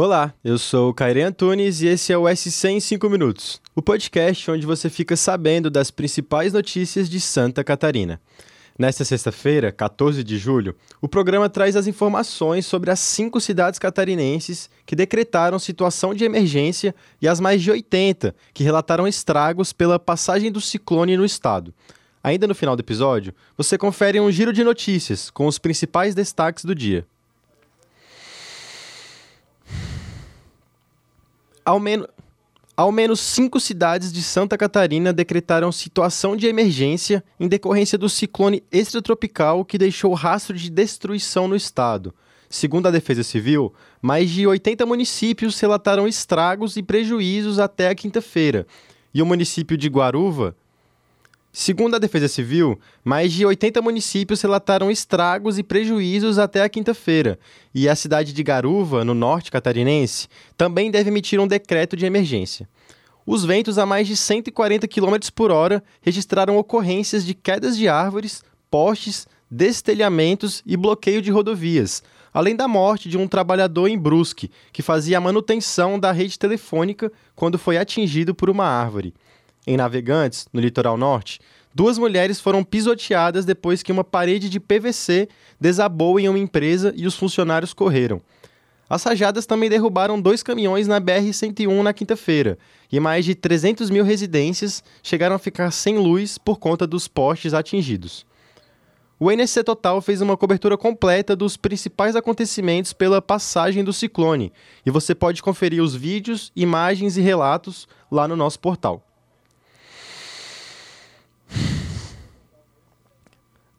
Olá, eu sou o Caire Antunes e esse é o SC em 5 Minutos, o podcast onde você fica sabendo das principais notícias de Santa Catarina. Nesta sexta-feira, 14 de julho, o programa traz as informações sobre as cinco cidades catarinenses que decretaram situação de emergência e as mais de 80 que relataram estragos pela passagem do ciclone no estado. Ainda no final do episódio, você confere um giro de notícias com os principais destaques do dia. Ao menos. Ao menos cinco cidades de Santa Catarina decretaram situação de emergência em decorrência do ciclone extratropical que deixou rastro de destruição no estado. Segundo a Defesa Civil, mais de 80 municípios relataram estragos e prejuízos até a quinta-feira. E o município de Guaruva, Segundo a Defesa Civil, mais de 80 municípios relataram estragos e prejuízos até a quinta-feira, e a cidade de Garuva, no norte catarinense, também deve emitir um decreto de emergência. Os ventos a mais de 140 km por hora registraram ocorrências de quedas de árvores, postes, destelhamentos e bloqueio de rodovias, além da morte de um trabalhador em Brusque, que fazia a manutenção da rede telefônica quando foi atingido por uma árvore. Em Navegantes, no litoral norte, duas mulheres foram pisoteadas depois que uma parede de PVC desabou em uma empresa e os funcionários correram. As rajadas também derrubaram dois caminhões na BR-101 na quinta-feira, e mais de 300 mil residências chegaram a ficar sem luz por conta dos postes atingidos. O NSC Total fez uma cobertura completa dos principais acontecimentos pela passagem do ciclone, e você pode conferir os vídeos, imagens e relatos lá no nosso portal.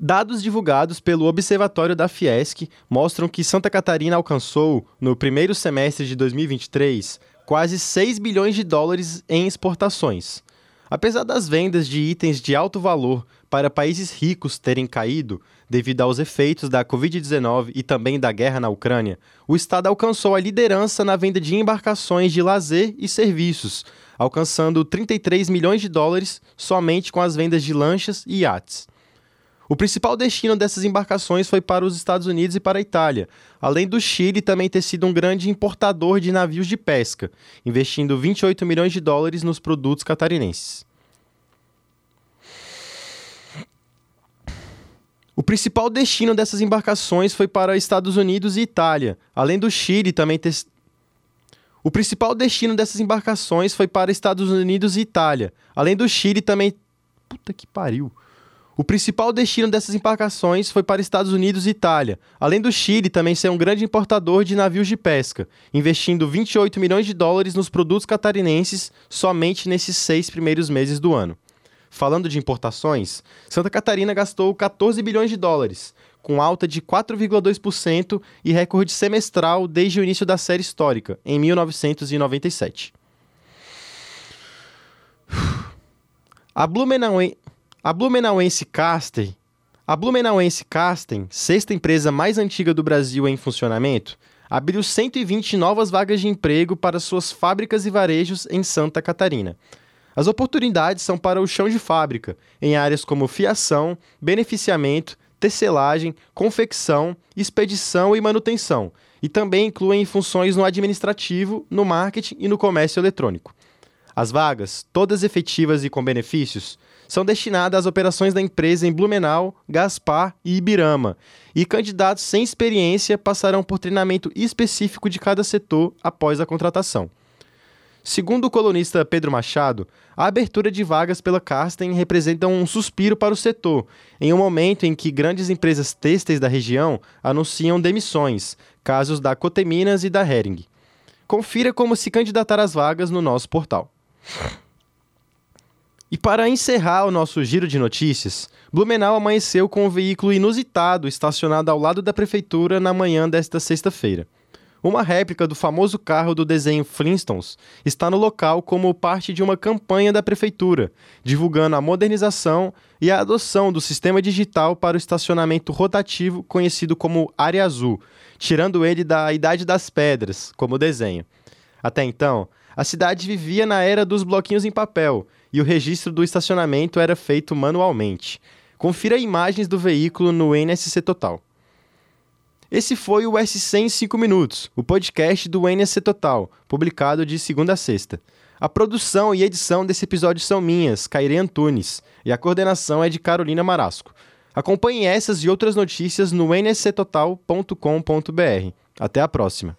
Dados divulgados pelo Observatório da Fiesc mostram que Santa Catarina alcançou, no primeiro semestre de 2023, quase 6 bilhões de dólares em exportações. Apesar das vendas de itens de alto valor para países ricos terem caído devido aos efeitos da Covid-19 e também da guerra na Ucrânia, o Estado alcançou a liderança na venda de embarcações de lazer e serviços, alcançando 33 milhões de dólares somente com as vendas de lanchas e iates. O principal destino dessas embarcações foi para os Estados Unidos e para a Itália, além do Chile também ter sido um grande importador de navios de pesca, investindo 28 milhões de dólares nos produtos catarinenses. O principal destino dessas embarcações foi para Estados Unidos e Itália, além do Chile também ter o principal destino dessas embarcações foi para Estados Unidos e Itália, além do Chile também. Puta que pariu. O principal destino dessas embarcações foi para Estados Unidos e Itália, além do Chile também ser um grande importador de navios de pesca, investindo 28 milhões de dólares nos produtos catarinenses somente nesses seis primeiros meses do ano. Falando de importações, Santa Catarina gastou 14 bilhões de dólares, com alta de 4,2% e recorde semestral desde o início da série histórica, em 1997. A Blumenauense a Blumenauense Casting, a Blumenauense Casting, sexta empresa mais antiga do Brasil em funcionamento, abriu 120 novas vagas de emprego para suas fábricas e varejos em Santa Catarina. As oportunidades são para o chão de fábrica, em áreas como fiação, beneficiamento, tecelagem, confecção, expedição e manutenção, e também incluem funções no administrativo, no marketing e no comércio eletrônico. As vagas, todas efetivas e com benefícios, são destinadas às operações da empresa em Blumenau, Gaspar e Ibirama, e candidatos sem experiência passarão por treinamento específico de cada setor após a contratação. Segundo o colunista Pedro Machado, a abertura de vagas pela Casten representa um suspiro para o setor, em um momento em que grandes empresas têxteis da região anunciam demissões, casos da Coteminas e da Hering. Confira como se candidatar às vagas no nosso portal. E para encerrar o nosso giro de notícias, Blumenau amanheceu com um veículo inusitado estacionado ao lado da prefeitura na manhã desta sexta-feira. Uma réplica do famoso carro do desenho Flintstones está no local como parte de uma campanha da prefeitura, divulgando a modernização e a adoção do sistema digital para o estacionamento rotativo conhecido como Área Azul, tirando ele da Idade das Pedras, como desenho. Até então, a cidade vivia na era dos bloquinhos em papel e o registro do estacionamento era feito manualmente. Confira imagens do veículo no NSC Total. Esse foi o SC em 5 minutos, o podcast do NSC Total, publicado de segunda a sexta. A produção e edição desse episódio são minhas, Caire Antunes, e a coordenação é de Carolina Marasco. Acompanhe essas e outras notícias no nsctotal.com.br. Até a próxima.